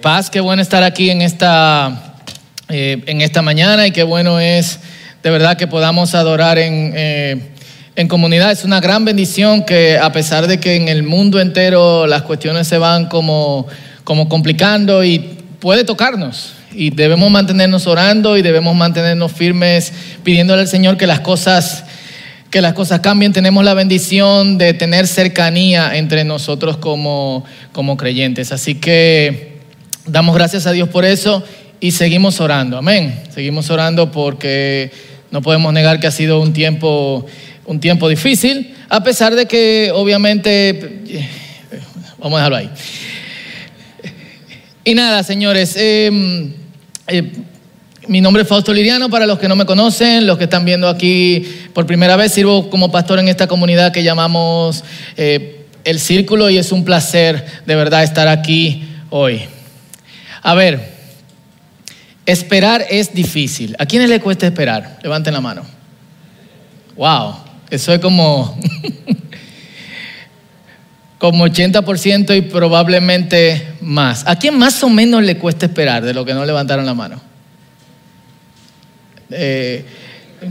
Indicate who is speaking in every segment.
Speaker 1: Paz, qué bueno estar aquí en esta, eh, en esta mañana y qué bueno es de verdad que podamos adorar en, eh, en comunidad. Es una gran bendición que a pesar de que en el mundo entero las cuestiones se van como, como complicando y puede tocarnos. Y debemos mantenernos orando y debemos mantenernos firmes pidiéndole al Señor que las cosas que las cosas cambien, tenemos la bendición de tener cercanía entre nosotros como, como creyentes. Así que Damos gracias a Dios por eso y seguimos orando. Amén. Seguimos orando porque no podemos negar que ha sido un tiempo, un tiempo difícil, a pesar de que obviamente, vamos a dejarlo ahí. Y nada, señores, em, eh, mi nombre es Fausto Liriano, para los que no me conocen, los que están viendo aquí por primera vez, sirvo como pastor en esta comunidad que llamamos eh, El Círculo y es un placer de verdad estar aquí hoy. A ver, esperar es difícil. ¿A quiénes le cuesta esperar? Levanten la mano. Wow, eso es como, como 80% y probablemente más. ¿A quién más o menos le cuesta esperar de lo que no levantaron la mano? Eh,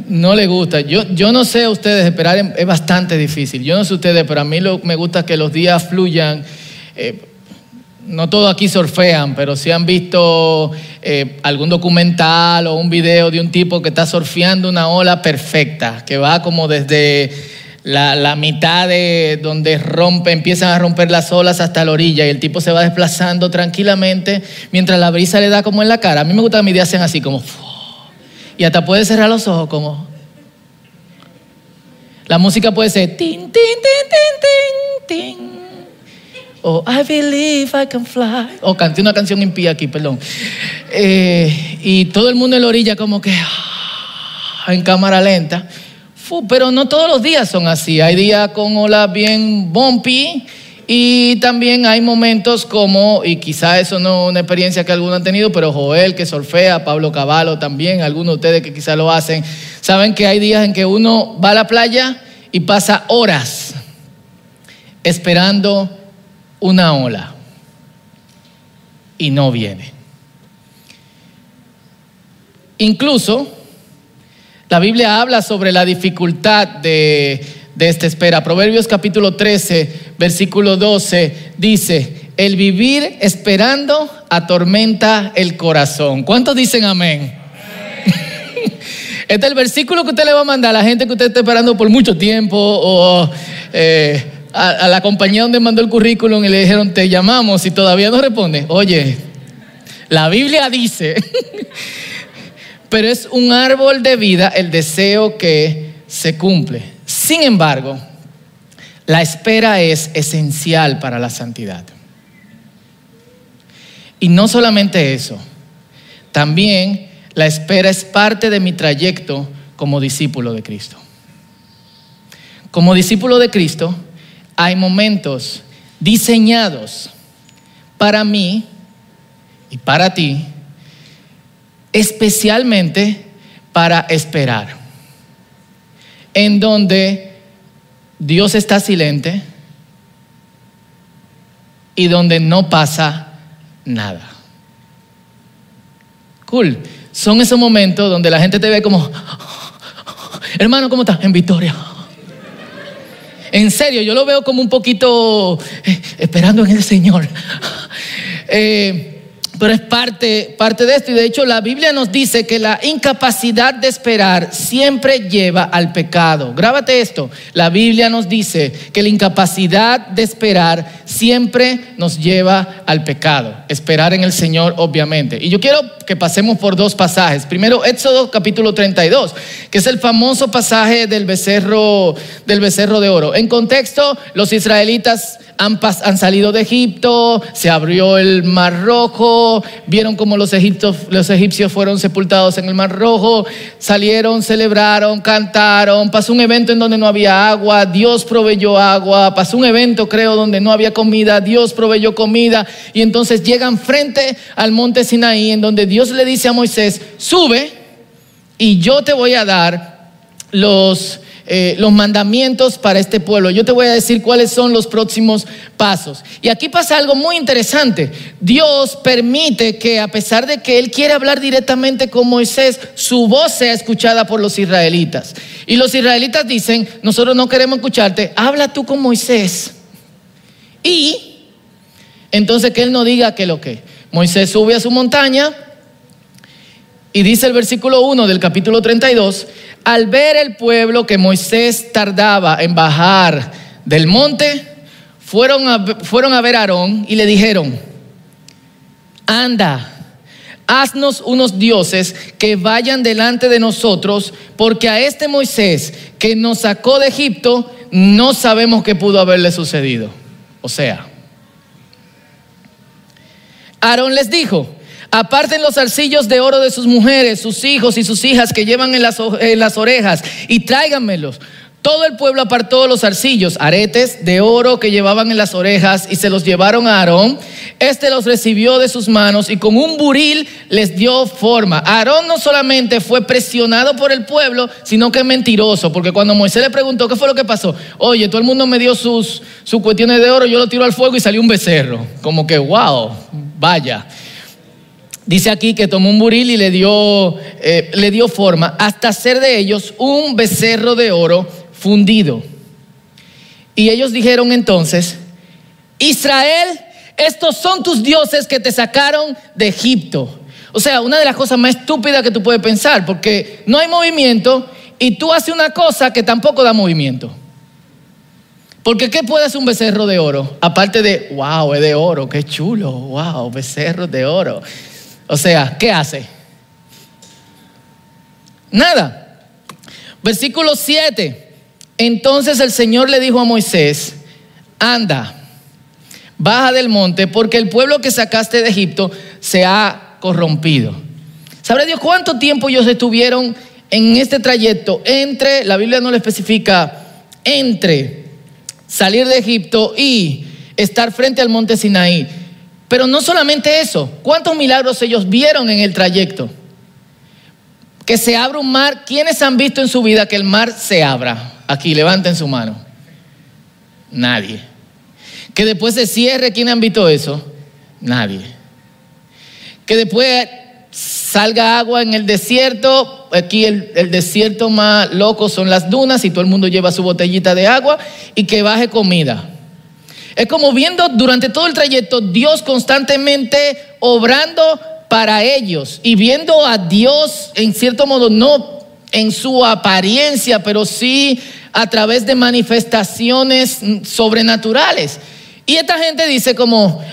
Speaker 1: no le gusta. Yo, yo no sé a ustedes, esperar es bastante difícil. Yo no sé ustedes, pero a mí me gusta que los días fluyan. Eh, no todos aquí surfean, pero si han visto eh, algún documental o un video de un tipo que está surfeando una ola perfecta, que va como desde la, mitad de donde rompe, empiezan a romper las olas hasta la orilla y el tipo se va desplazando tranquilamente mientras la brisa le da como en la cara. A mí me gusta que mis días sean así como... Y hasta puede cerrar los ojos como... La música puede ser... Tin, tin, tin, tin, tin, tin o I believe I can fly. O canté una canción impía aquí, perdón. Eh, y todo el mundo en la orilla como que ah, en cámara lenta. pero no todos los días son así. Hay días con olas bien bumpy y también hay momentos como, y quizá eso no es una experiencia que algunos han tenido, pero Joel que surfea, Pablo Caballo también, algunos de ustedes que quizá lo hacen, saben que hay días en que uno va a la playa y pasa horas esperando una ola y no viene. Incluso la Biblia habla sobre la dificultad de, esta espera. Proverbios capítulo 13, versículo 12 dice, el vivir esperando atormenta el corazón. ¿Cuántos dicen amén? Este es el versículo que usted le va a mandar a la gente que usted está esperando por mucho tiempo o eh, a, la compañía donde mandó el currículum y le dijeron, te llamamos y todavía no responde. Oye, la Biblia dice, pero es un árbol de vida el deseo que se cumple. Sin embargo, la espera es esencial para la santidad. Y no solamente eso, también la espera es parte de mi trayecto como discípulo de Cristo. Como discípulo de Cristo, hay momentos diseñados para mí y para ti, especialmente para esperar, en donde Dios está silente y donde no pasa nada. Cool. Son esos momentos donde la gente te ve como, hermano, ¿cómo estás? En victoria. En serio, yo lo veo como un poquito eh, esperando en el Señor. Eh, pero es parte, parte de esto. Y de hecho la Biblia nos dice que la incapacidad de esperar siempre lleva al pecado. Grábate esto. La Biblia nos dice que la incapacidad de esperar siempre nos lleva al pecado. Esperar en el Señor, obviamente. Y yo quiero que pasemos por dos pasajes. Primero, Éxodo capítulo 32, que es el famoso pasaje del becerro, del becerro de oro. En contexto, los israelitas han, salido de Egipto, se abrió el mar rojo, vieron como los, los egipcios fueron sepultados en el mar rojo, salieron, celebraron, cantaron, pasó un evento en donde no había agua, Dios proveyó agua, pasó un evento creo donde no había comida, Dios proveyó comida y entonces llegan frente al monte Sinaí en donde Dios le dice a Moisés, sube y yo te voy a dar los eh, los mandamientos para este pueblo. Yo te voy a decir cuáles son los próximos pasos. Y aquí pasa algo muy interesante. Dios permite que a pesar de que Él quiere hablar directamente con Moisés, su voz sea escuchada por los israelitas. Y los israelitas dicen, nosotros no queremos escucharte, habla tú con Moisés. Y entonces que Él no diga que lo que. Moisés sube a su montaña y dice el versículo 1 del capítulo 32, al ver el pueblo que Moisés tardaba en bajar del monte, fueron a, fueron a ver a Aarón y le dijeron, anda, haznos unos dioses que vayan delante de nosotros, porque a este Moisés que nos sacó de Egipto, no sabemos qué pudo haberle sucedido. O sea, Aarón les dijo, Aparten los arcillos de oro de sus mujeres, sus hijos y sus hijas que llevan en las, orejas y tráiganmelos. Todo el pueblo apartó los arcillos, aretes de oro que llevaban en las orejas y se los llevaron a Aarón. Este los recibió de sus manos y con un buril les dio forma. Aarón no solamente fue presionado por el pueblo, sino que mentiroso, porque cuando Moisés le preguntó qué fue lo que pasó, oye, todo el mundo me dio sus, sus cuestiones de oro, yo lo tiro al fuego y salió un becerro. Como que, wow, vaya. Dice aquí que tomó un buril y le dio, eh, le dio forma hasta hacer de ellos un becerro de oro fundido. Y ellos dijeron entonces, Israel, estos son tus dioses que te sacaron de Egipto. O sea, una de las cosas más estúpidas que tú puedes pensar, porque no hay movimiento y tú haces una cosa que tampoco da movimiento. Porque ¿qué puede hacer un becerro de oro? Aparte de, wow, es de oro, qué chulo, wow, becerro de oro. O sea, ¿qué hace? Nada. Versículo 7. Entonces el Señor le dijo a Moisés, anda, baja del monte, porque el pueblo que sacaste de Egipto se ha corrompido. ¿Sabrá Dios cuánto tiempo ellos estuvieron en este trayecto entre, la Biblia no lo especifica, entre salir de Egipto y estar frente al monte Sinaí? Pero no solamente eso, ¿cuántos milagros ellos vieron en el trayecto? Que se abra un mar. ¿Quiénes han visto en su vida que el mar se abra? Aquí, levanten su mano. Nadie. Que después se cierre, ¿quién han visto eso? Nadie. Que después salga agua en el desierto. Aquí el, el, desierto más loco son las dunas y todo el mundo lleva su botellita de agua y que baje comida. Es como viendo durante todo el trayecto Dios constantemente obrando para ellos y viendo a Dios en cierto modo, no en su apariencia, pero sí a través de manifestaciones sobrenaturales. Y esta gente dice como,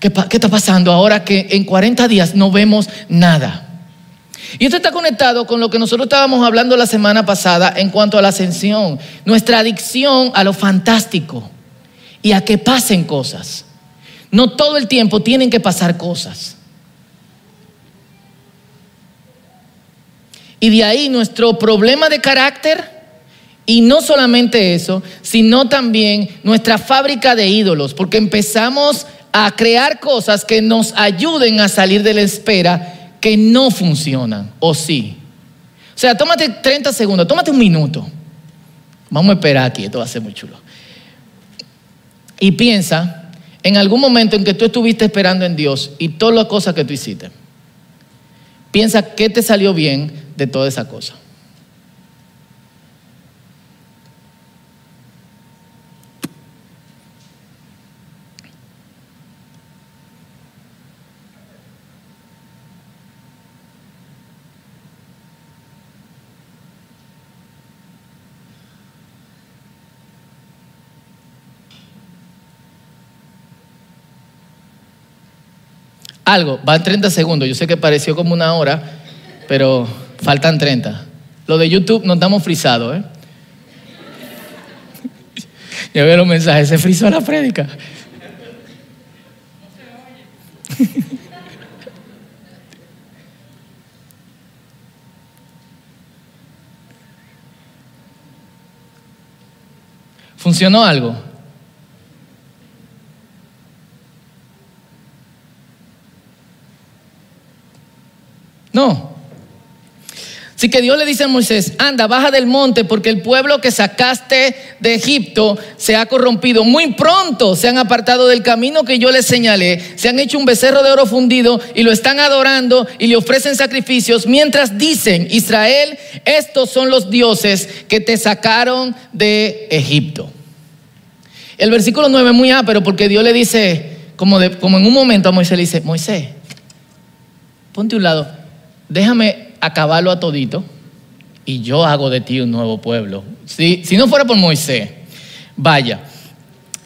Speaker 1: ¿qué, ¿qué, está pasando ahora que en 40 días no vemos nada? Y esto está conectado con lo que nosotros estábamos hablando la semana pasada en cuanto a la ascensión, nuestra adicción a lo fantástico y a que pasen cosas. No todo el tiempo tienen que pasar cosas. Y de ahí nuestro problema de carácter, y no solamente eso, sino también nuestra fábrica de ídolos, porque empezamos a crear cosas que nos ayuden a salir de la espera que no funcionan, o sí. O sea, tómate 30 segundos, tómate un minuto. Vamos a esperar aquí, esto va a ser muy chulo. Y piensa en algún momento en que tú estuviste esperando en Dios y todas las cosas que tú hiciste. Piensa qué te salió bien de toda esa cosa. Algo, van 30 segundos, yo sé que pareció como una hora, pero faltan 30. Lo de YouTube nos estamos frisados, ¿eh? Ya veo los mensajes, se frizó la prédica. ¿Funcionó algo? No. Así que Dios le dice a Moisés, anda, baja del monte porque el pueblo que sacaste de Egipto se ha corrompido. Muy pronto se han apartado del camino que yo les señalé, se han hecho un becerro de oro fundido y lo están adorando y le ofrecen sacrificios mientras dicen, Israel, estos son los dioses que te sacaron de Egipto. El versículo 9 es muy ápero porque Dios le dice, como, como en un momento a Moisés le dice, Moisés, ponte a un lado, déjame acabarlo a todito y yo hago de ti un nuevo pueblo. Si, si no fuera por Moisés, vaya.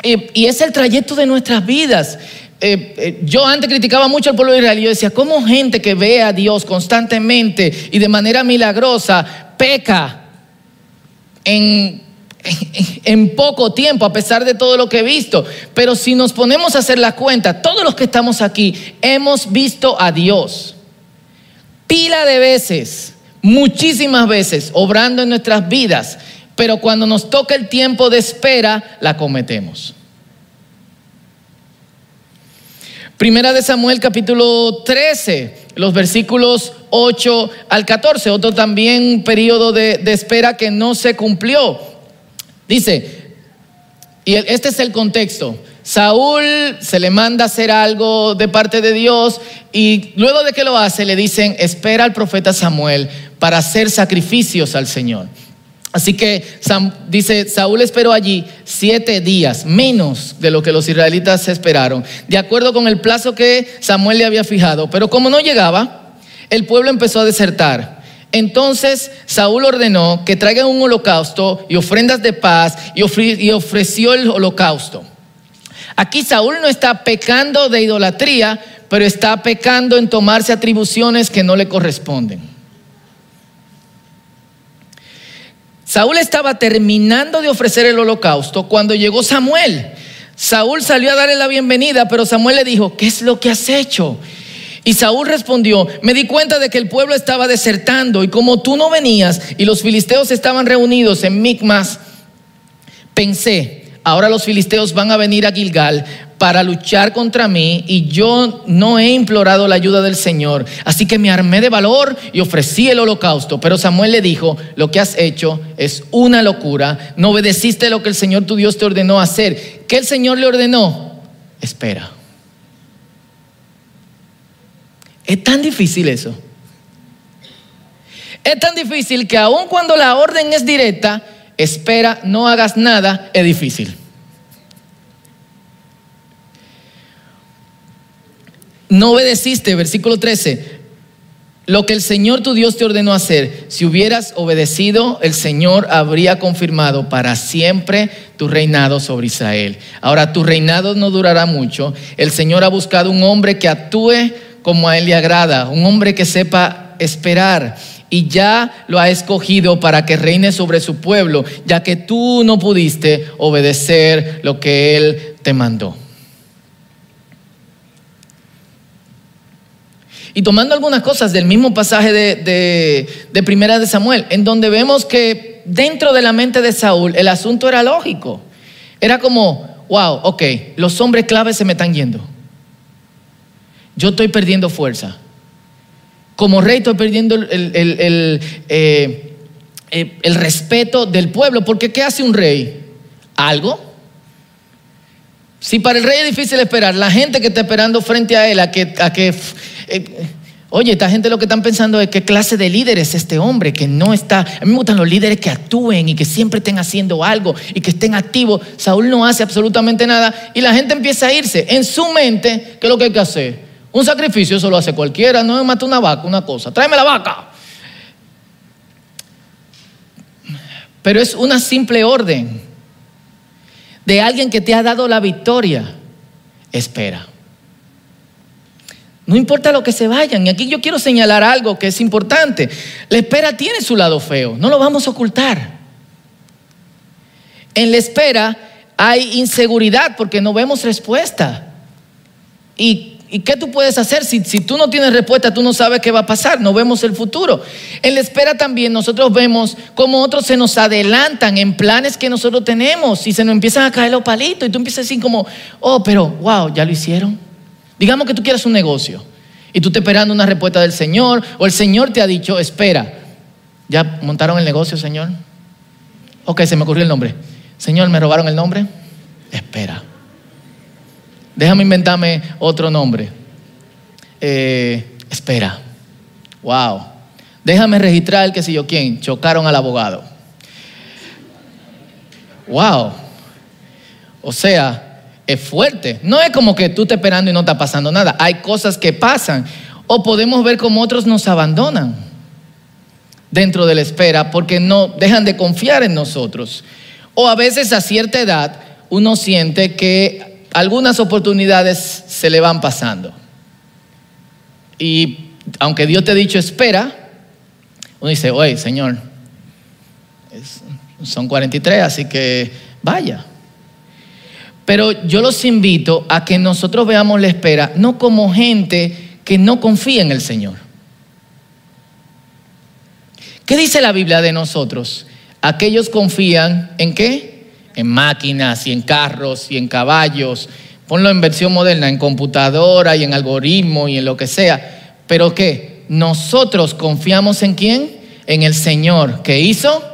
Speaker 1: y es el trayecto de nuestras vidas. Eh, eh, yo antes criticaba mucho al pueblo de Israel y yo decía, ¿cómo gente que ve a Dios constantemente y de manera milagrosa peca en, en, poco tiempo, a pesar de todo lo que he visto? Pero si nos ponemos a hacer la cuenta, todos los que estamos aquí hemos visto a Dios pila de veces, muchísimas veces, obrando en nuestras vidas, pero cuando nos toca el tiempo de espera, la cometemos. Primera de Samuel capítulo 13, los versículos 8 al 14, otro también periodo de, de espera que no se cumplió. Dice, y este es el contexto, Saúl se le manda hacer algo de parte de Dios y luego de que lo hace le dicen, espera al profeta Samuel para hacer sacrificios al Señor. Así que dice, Saúl esperó allí siete días, menos de lo que los israelitas esperaron, de acuerdo con el plazo que Samuel le había fijado. Pero como no llegaba, el pueblo empezó a desertar. Entonces Saúl ordenó que traigan un holocausto y ofrendas de paz y ofreció el holocausto. Aquí Saúl no está pecando de idolatría, pero está pecando en tomarse atribuciones que no le corresponden. Saúl estaba terminando de ofrecer el holocausto cuando llegó Samuel. Saúl salió a darle la bienvenida, pero Samuel le dijo, ¿qué es lo que has hecho? Y Saúl respondió, me di cuenta de que el pueblo estaba desertando y como tú no venías y los filisteos estaban reunidos en Micmas, pensé, ahora los filisteos van a venir a Gilgal para luchar contra mí y yo no he implorado la ayuda del Señor. Así que me armé de valor y ofrecí el holocausto. Pero Samuel le dijo, lo que has hecho es una locura. No obedeciste lo que el Señor tu Dios te ordenó hacer. ¿Qué el Señor le ordenó? Espera. Es tan difícil eso. Es tan difícil que aun cuando la orden es directa, espera, no hagas nada, es difícil. No obedeciste, versículo 13, lo que el Señor tu Dios te ordenó hacer. Si hubieras obedecido, el Señor habría confirmado para siempre tu reinado sobre Israel. Ahora, tu reinado no durará mucho. El Señor ha buscado un hombre que actúe como a Él le agrada, un hombre que sepa esperar y ya lo ha escogido para que reine sobre su pueblo, ya que tú no pudiste obedecer lo que Él te mandó. Y tomando algunas cosas del mismo pasaje de, de, Primera de Samuel, en donde vemos que dentro de la mente de Saúl el asunto era lógico. Era como, wow, ok, los hombres claves se me están yendo. Yo estoy perdiendo fuerza como rey estoy perdiendo eh, eh, el, respeto del pueblo, porque ¿qué hace un rey? Algo. Si para el rey es difícil esperar, la gente que está esperando frente a él, a que, a que eh, oye, esta gente lo que están pensando es qué clase de líder es este hombre que no está. A mí me gustan los líderes que actúen y que siempre estén haciendo algo y que estén activos. Saúl no hace absolutamente nada y la gente empieza a irse. En su mente, ¿qué es lo que hay que hacer? Un sacrificio eso lo hace cualquiera, no me mata una vaca, una cosa, tráeme la vaca. Pero es una simple orden de alguien que te ha dado la victoria. Espera. No importa lo que se vayan. Y aquí yo quiero señalar algo que es importante. La espera tiene su lado feo, no lo vamos a ocultar. En la espera hay inseguridad porque no vemos respuesta. Y ¿Y qué tú puedes hacer? Si, tú no tienes respuesta, tú no sabes qué va a pasar, no vemos el futuro. En la espera también nosotros vemos cómo otros se nos adelantan en planes que nosotros tenemos y se nos empiezan a caer los palitos y tú empiezas a decir como, oh, pero, wow, ya lo hicieron. Digamos que tú quieres un negocio y tú estás esperando una respuesta del Señor o el Señor te ha dicho, espera. ¿Ya montaron el negocio, Señor? Ok, se me ocurrió el nombre. Señor, ¿me robaron el nombre? Espera. Déjame inventarme otro nombre. Eh, espera. Wow. Déjame registrar que si yo quién. Chocaron al abogado. Wow. O sea, es fuerte. No es como que tú estés esperando y no está pasando nada. Hay cosas que pasan. O podemos ver como otros nos abandonan dentro de la espera porque no dejan de confiar en nosotros. O a veces a cierta edad uno siente que algunas oportunidades se le van pasando. Y aunque Dios te ha dicho espera, uno dice, oye, Señor, son 43, así que vaya. Pero yo los invito a que nosotros veamos la espera no como gente que no confía en el Señor. ¿Qué dice la Biblia de nosotros? Aquellos confían en qué? En máquinas y en carros y en caballos. Ponlo en versión moderna, en computadora y en algoritmo y en lo que sea. Pero ¿qué? Nosotros confiamos en quién? En el Señor que hizo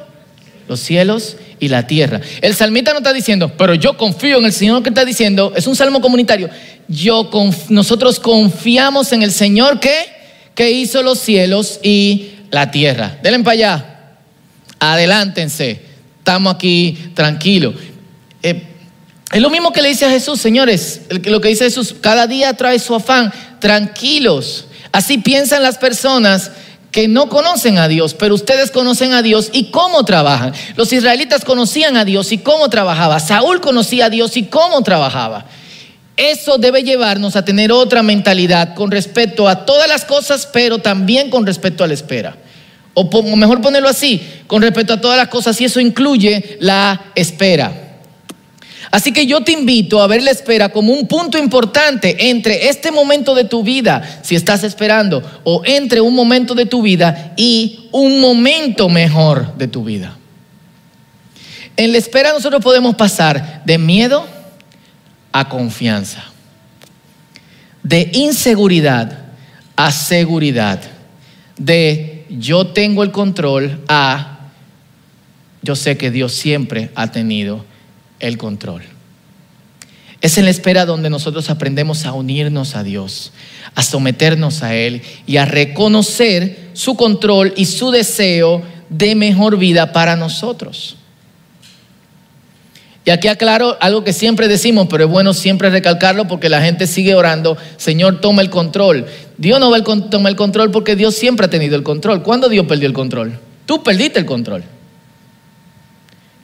Speaker 1: los cielos y la tierra. El salmista no está diciendo, pero yo confío en el Señor que está diciendo, es un salmo comunitario. Yo nosotros confiamos en el Señor que, que hizo los cielos y la tierra. Denle para allá. Adelántense. Estamos aquí tranquilos. Eh, es lo mismo que le dice a Jesús, señores. Lo que dice Jesús, cada día trae su afán. Tranquilos. Así piensan las personas que no conocen a Dios, pero ustedes conocen a Dios y cómo trabajan. Los israelitas conocían a Dios y cómo trabajaba. Saúl conocía a Dios y cómo trabajaba. Eso debe llevarnos a tener otra mentalidad con respecto a todas las cosas, pero también con respecto a la espera. O mejor ponerlo así, con respecto a todas las cosas, y eso incluye la espera. Así que yo te invito a ver la espera como un punto importante entre este momento de tu vida, si estás esperando, o entre un momento de tu vida y un momento mejor de tu vida. En la espera nosotros podemos pasar de miedo a confianza, de inseguridad a seguridad, de yo tengo el control a yo sé que Dios siempre ha tenido el control. Es en la espera donde nosotros aprendemos a unirnos a Dios, a someternos a Él y a reconocer su control y su deseo de mejor vida para nosotros. Y aquí aclaro algo que siempre decimos, pero es bueno siempre recalcarlo porque la gente sigue orando, Señor, toma el control. Dios no va a tomar el control porque Dios siempre ha tenido el control. ¿Cuándo Dios perdió el control? Tú perdiste el control.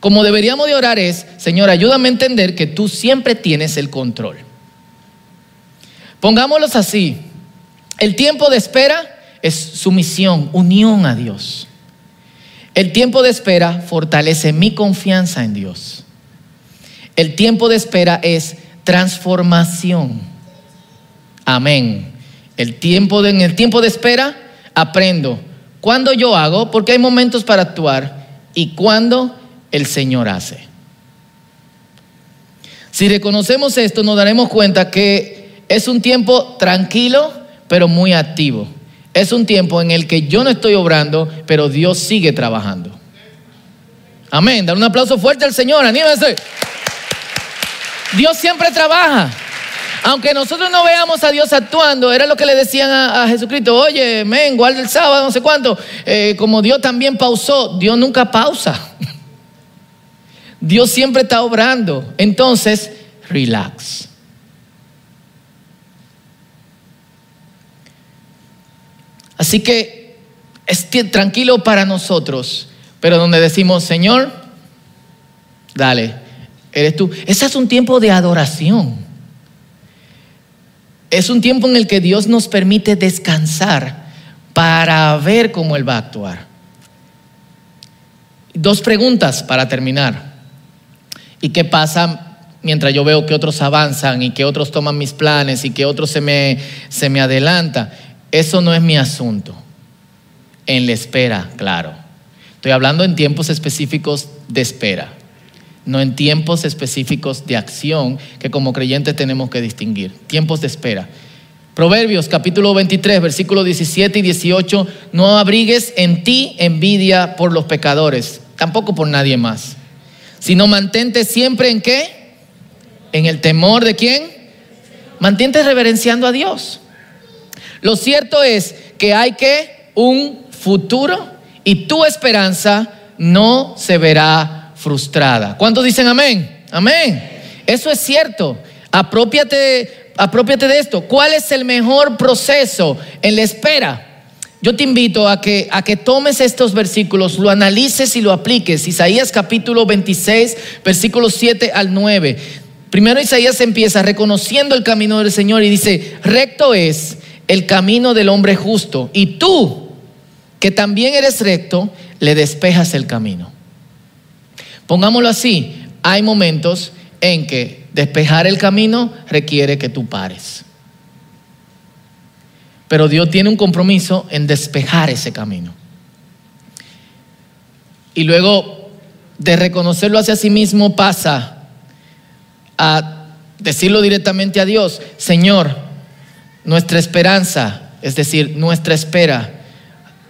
Speaker 1: Como deberíamos de orar es, Señor, ayúdame a entender que tú siempre tienes el control. Pongámoslos así. El tiempo de espera es sumisión, unión a Dios. El tiempo de espera fortalece mi confianza en Dios. El tiempo de espera es transformación. Amén. El tiempo en el tiempo de espera aprendo cuándo yo hago, porque hay momentos para actuar, y cuándo el Señor hace. Si reconocemos esto, nos daremos cuenta que es un tiempo tranquilo, pero muy activo. Es un tiempo en el que yo no estoy obrando, pero Dios sigue trabajando. Amén. Dar un aplauso fuerte al Señor, anímense. Dios siempre trabaja. Aunque nosotros no veamos a Dios actuando, era lo que le decían a, Jesucristo, oye, men, guarda el sábado, no sé cuánto. Eh, como Dios también pausó, Dios nunca pausa. Dios siempre está obrando. Entonces, relax. Así que es tranquilo para nosotros, pero donde decimos, Señor, dale, eres tú. Ese es un tiempo de adoración. Es un tiempo en el que Dios nos permite descansar para ver cómo Él va a actuar. Dos preguntas para terminar. ¿Y qué pasa mientras yo veo que otros avanzan y que otros toman mis planes y que otros se me, se me adelanta? Eso no es mi asunto. En la espera, claro. Estoy hablando en tiempos específicos de espera, no en tiempos específicos de acción que como creyentes tenemos que distinguir. Tiempos de espera. Proverbios capítulo 23, versículos 17 y 18, no abrigues en ti envidia por los pecadores, tampoco por nadie más, sino mantente siempre en qué? En el temor de quién? Mantente reverenciando a Dios. Lo cierto es que hay que un futuro y tu esperanza no se verá frustrada. ¿Cuántos dicen amén? Amén. Eso es cierto. Apropiate, apropiate de esto. ¿Cuál es el mejor proceso en la espera? Yo te invito a que, a que tomes estos versículos, lo analices y lo apliques. Isaías capítulo 26, versículos 7 al 9. Primero Isaías empieza reconociendo el camino del Señor y dice, recto es el camino del hombre justo. Y tú, que también eres recto, le despejas el camino. Pongámoslo así, hay momentos en que despejar el camino requiere que tú pares. Pero Dios tiene un compromiso en despejar ese camino. Y luego de reconocerlo hacia sí mismo pasa a decirlo directamente a Dios, Señor, nuestra esperanza, es decir, nuestra espera,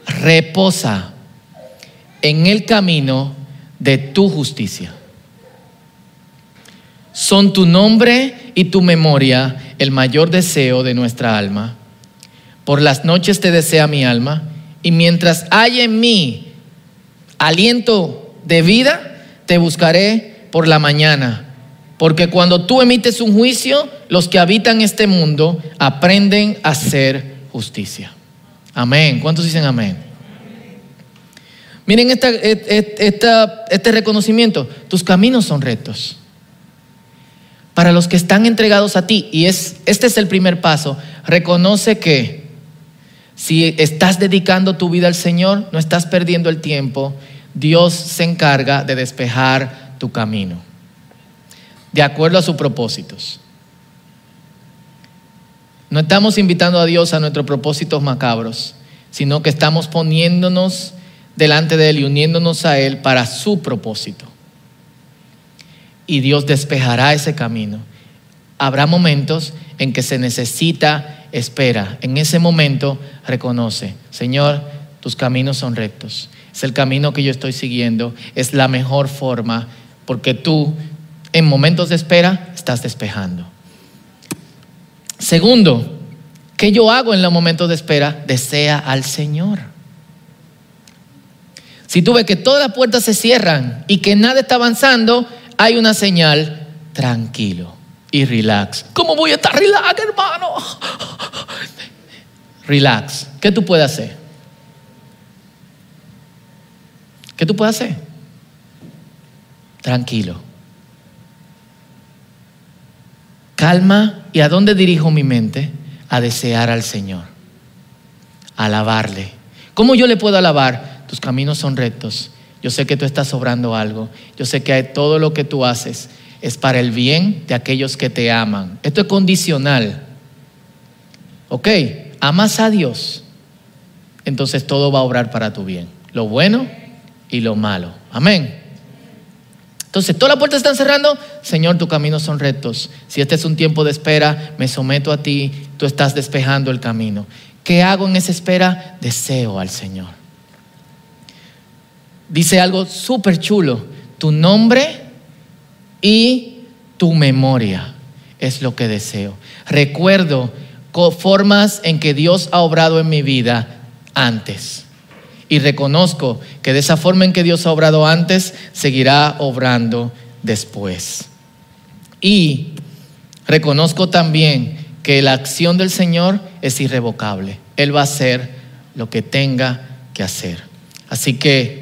Speaker 1: reposa en el camino de tu justicia. Son tu nombre y tu memoria el mayor deseo de nuestra alma. Por las noches te desea mi alma, y mientras haya en mí aliento de vida, te buscaré por la mañana. Porque cuando tú emites un juicio, los que habitan este mundo aprenden a hacer justicia. Amén. ¿Cuántos dicen amén? Miren este reconocimiento. Tus caminos son rectos. Para los que están entregados a ti, y es, este es el primer paso, reconoce que si estás dedicando tu vida al Señor, no estás perdiendo el tiempo, Dios se encarga de despejar tu camino, de acuerdo a sus propósitos. No estamos invitando a Dios a nuestros propósitos macabros, sino que estamos poniéndonos delante de Él y uniéndonos a Él para su propósito y Dios despejará ese camino. Habrá momentos en que se necesita espera. En ese momento reconoce, Señor, tus caminos son rectos. Es el camino que yo estoy siguiendo. Es la mejor forma porque tú en momentos de espera estás despejando. Segundo, ¿qué yo hago en los momentos de espera? Desea al Señor. Si tú ves que todas las puertas se cierran y que nada está avanzando, hay una señal, tranquilo y relax. ¿Cómo voy a estar relax, hermano? Relax. ¿Qué tú puedes hacer? ¿Qué tú puedes hacer? Tranquilo. Calma. ¿Y a dónde dirijo mi mente? A desear al Señor. Alabarle. ¿Cómo yo le puedo alabar? Tus caminos son rectos yo sé que tú estás sobrando algo. Yo sé que todo lo que tú haces es para el bien de aquellos que te aman. Esto es condicional. ¿Ok? Amas a Dios. Entonces todo va a obrar para tu bien. Lo bueno y lo malo. Amén. Entonces, todas las puertas están cerrando. Señor, tus caminos son rectos. Si este es un tiempo de espera, me someto a ti. Tú estás despejando el camino. ¿Qué hago en esa espera? Deseo al Señor dice algo súper chulo. Tu nombre y tu memoria es lo que deseo. Recuerdo formas en que Dios ha obrado en mi vida antes. Y reconozco que de esa forma en que Dios ha obrado antes, seguirá obrando después. Y reconozco también que la acción del Señor es irrevocable. Él va a hacer lo que tenga que hacer. Así que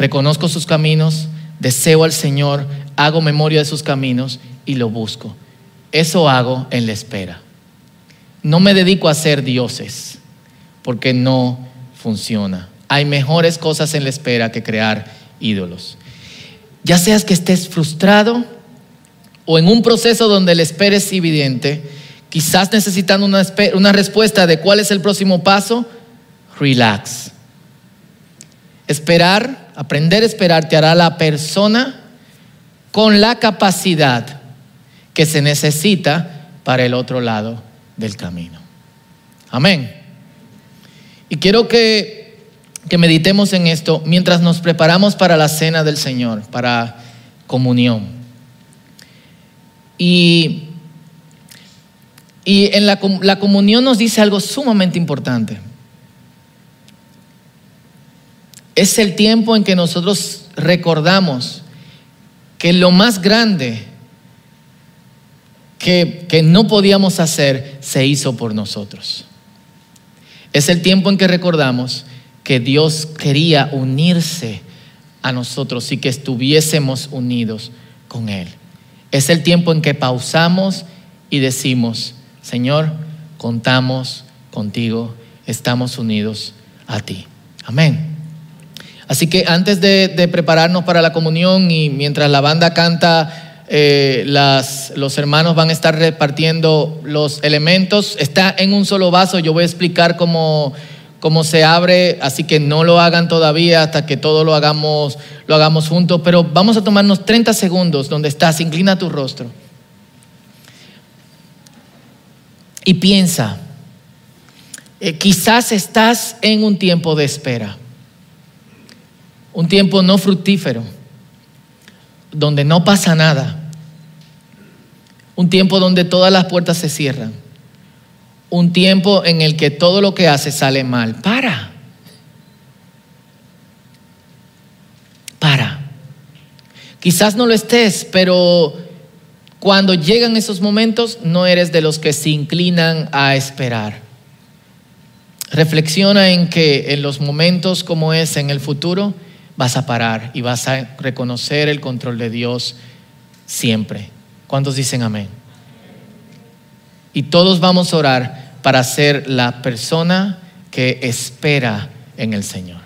Speaker 1: reconozco sus caminos, deseo al Señor, hago memoria de sus caminos y lo busco. Eso hago en la espera. No me dedico a ser dioses, porque no funciona. Hay mejores cosas en la espera que crear ídolos. Ya seas que estés frustrado o en un proceso donde la espera es evidente, quizás necesitando una, una respuesta de cuál es el próximo paso, relax. Esperar Aprender a esperar te hará la persona con la capacidad que se necesita para el otro lado del camino. Amén. Y quiero que, que meditemos en esto mientras nos preparamos para la cena del Señor, para comunión. Y, y en la, la comunión nos dice algo sumamente importante. Es el tiempo en que nosotros recordamos que lo más grande que, que, no podíamos hacer se hizo por nosotros. Es el tiempo en que recordamos que Dios quería unirse a nosotros y que estuviésemos unidos con Él. Es el tiempo en que pausamos y decimos, Señor, contamos contigo, estamos unidos a ti. Amén. Así que antes de, prepararnos para la comunión y mientras la banda canta, eh, los hermanos van a estar repartiendo los elementos. Está en un solo vaso, yo voy a explicar cómo, cómo se abre, así que no lo hagan todavía hasta que todo lo hagamos, lo hagamos juntos, pero vamos a tomarnos 30 segundos donde estás, inclina tu rostro. Y piensa, eh, quizás estás en un tiempo de espera, un tiempo no fructífero, donde no pasa nada, un tiempo donde todas las puertas se cierran un tiempo en el que todo lo que hace sale mal. Para. Para. Quizás no lo estés, pero cuando llegan esos momentos no eres de los que se inclinan a esperar. Reflexiona en que en los momentos como es en el futuro vas a parar y vas a reconocer el control de Dios siempre. ¿Cuántos dicen amén? Y todos vamos a orar para ser la persona que espera en el Señor.